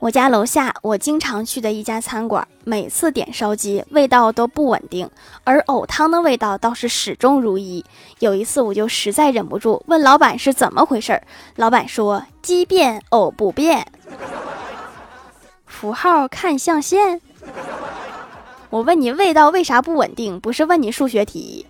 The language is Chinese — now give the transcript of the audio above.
我家楼下我经常去的一家餐馆每次点烧鸡味道都不稳定而藕汤的味道倒是始终如一。有一次我就实在忍不住问老板是怎么回事老板说鸡变藕不变。符号看象限。我问你味道为啥不稳定不是问你数学题。